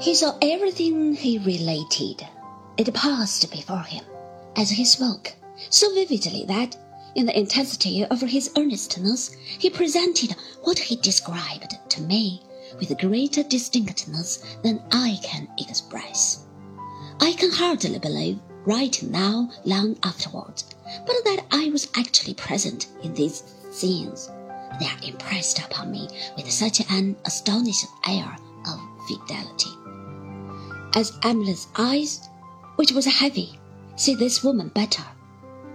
He saw everything he related. It passed before him as he spoke, so vividly that, in the intensity of his earnestness, he presented what he described to me with greater distinctness than I can express. I can hardly believe, right now, long afterwards, but that I was actually present in these scenes. They are impressed upon me with such an astonishing air of fidelity. As Emily's eyes, which was heavy, see this woman better,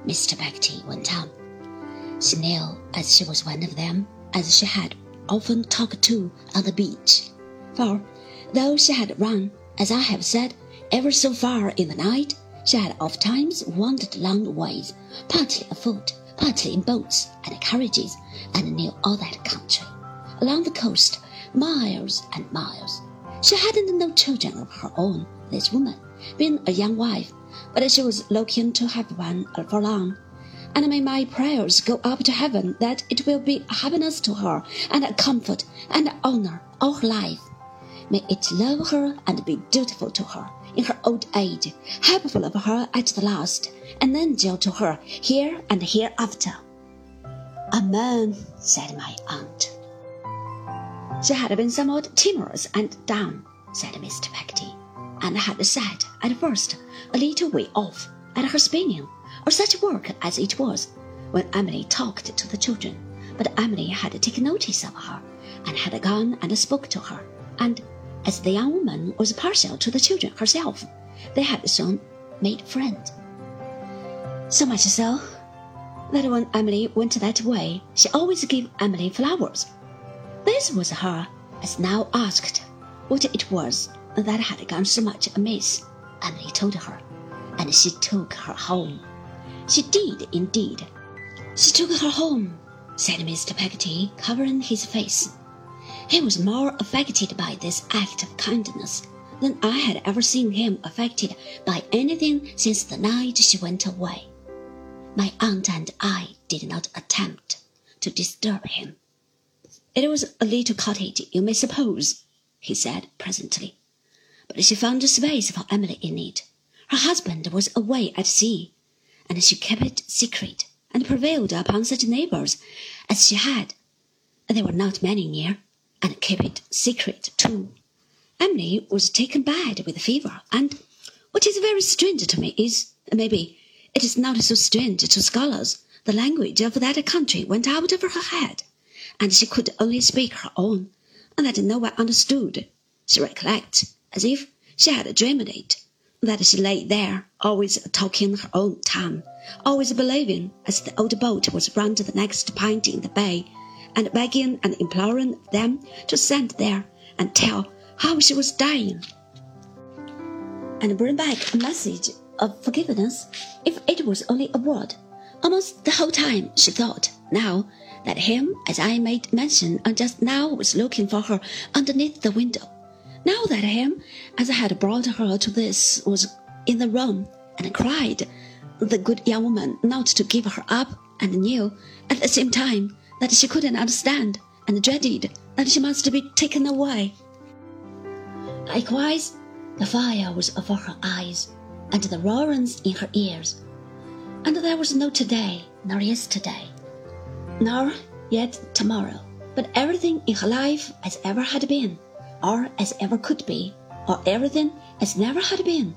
Mr. Peggotty went on. She knew as she was one of them, as she had often talked to on the beach. For, though she had run, as I have said, ever so far in the night, she had oft times wandered long ways, partly afoot, partly in boats and carriages, and knew all that country, along the coast, miles and miles. She hadn't no children of her own, this woman, being a young wife, but she was looking to have one for long. And may my prayers go up to heaven that it will be a happiness to her and a comfort and honor all her life. May it love her and be dutiful to her in her old age, helpful of her at the last, an angel to her here and hereafter. Amen, said my aunt. She had been somewhat timorous and down, said Mr. Peggotty, and had sat at first a little way off at her spinning, or such work as it was, when Emily talked to the children. But Emily had taken notice of her, and had gone and spoke to her, and as the young woman was partial to the children herself, they had soon made friends. So much so that when Emily went that way, she always gave Emily flowers. This was her, as now asked what it was that had gone so much amiss. and he told her, and she took her home. She did indeed. She took her home, said Mr. Peggotty, covering his face. He was more affected by this act of kindness than I had ever seen him affected by anything since the night she went away. My aunt and I did not attempt to disturb him. It was a little cottage, you may suppose, he said presently, but she found a space for Emily in it. Her husband was away at sea, and she kept it secret and prevailed upon such neighbors as she had. There were not many near and kept it secret too. Emily was taken bad with fever, and what is very strange to me is, maybe it is not so strange to scholars, the language of that country went out of her head, and she could only speak her own, and that no one understood. She recollects, as if she had dreamed it, that she lay there, always talking her own tongue, always believing, as the old boat was round the next point in the bay, and begging and imploring them to send there and tell how she was dying, and bring back a message of forgiveness if it was only a word. Almost the whole time she thought now that him, as I made mention uh, just now, was looking for her underneath the window. Now that him, as I had brought her to this, was in the room and cried, the good young woman not to give her up, and knew at the same time that she couldn't understand and dreaded that she must be taken away. Likewise, the fire was over her eyes and the roarings in her ears, and there was no today nor yesterday, nor yet tomorrow, but everything in her life as ever had been, or as ever could be, or everything as never had been,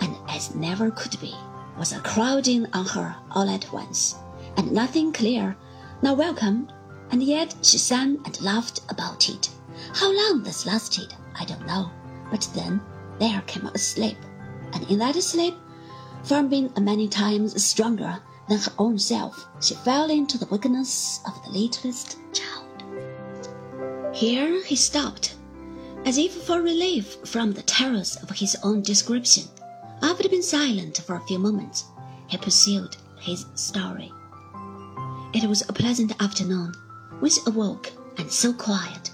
and as never could be, was a crowding on her all at once, and nothing clear now welcome, and yet she sang and laughed about it. How long this lasted, I don't know, but then there came a sleep, and in that sleep, from being many times stronger than her own self, she fell into the weakness of the littlest child. Here he stopped, as if for relief from the terrors of his own description. After being silent for a few moments, he pursued his story. It was a pleasant afternoon she awoke, and so quiet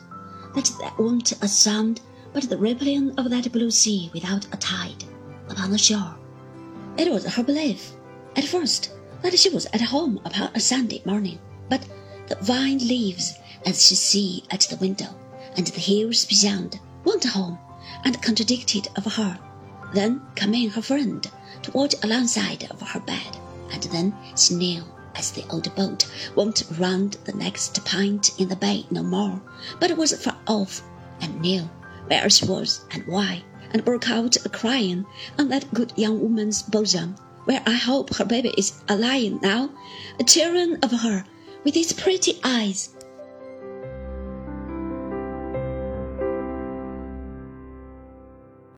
that there wasn't a sound but the rippling of that blue sea without a tide upon the shore. It was her belief, at first, that she was at home upon a Sunday morning, but the vine leaves as she see at the window, and the hills beyond, weren't home, and contradicted of her. Then came in her friend to watch alongside of her bed, and then she knew as the old boat won't round the next pint in the bay no more, but was far off, and knew where she was and why, and broke out a crying on that good young woman's bosom, where I hope her baby is a lying now, a cheering of her with his pretty eyes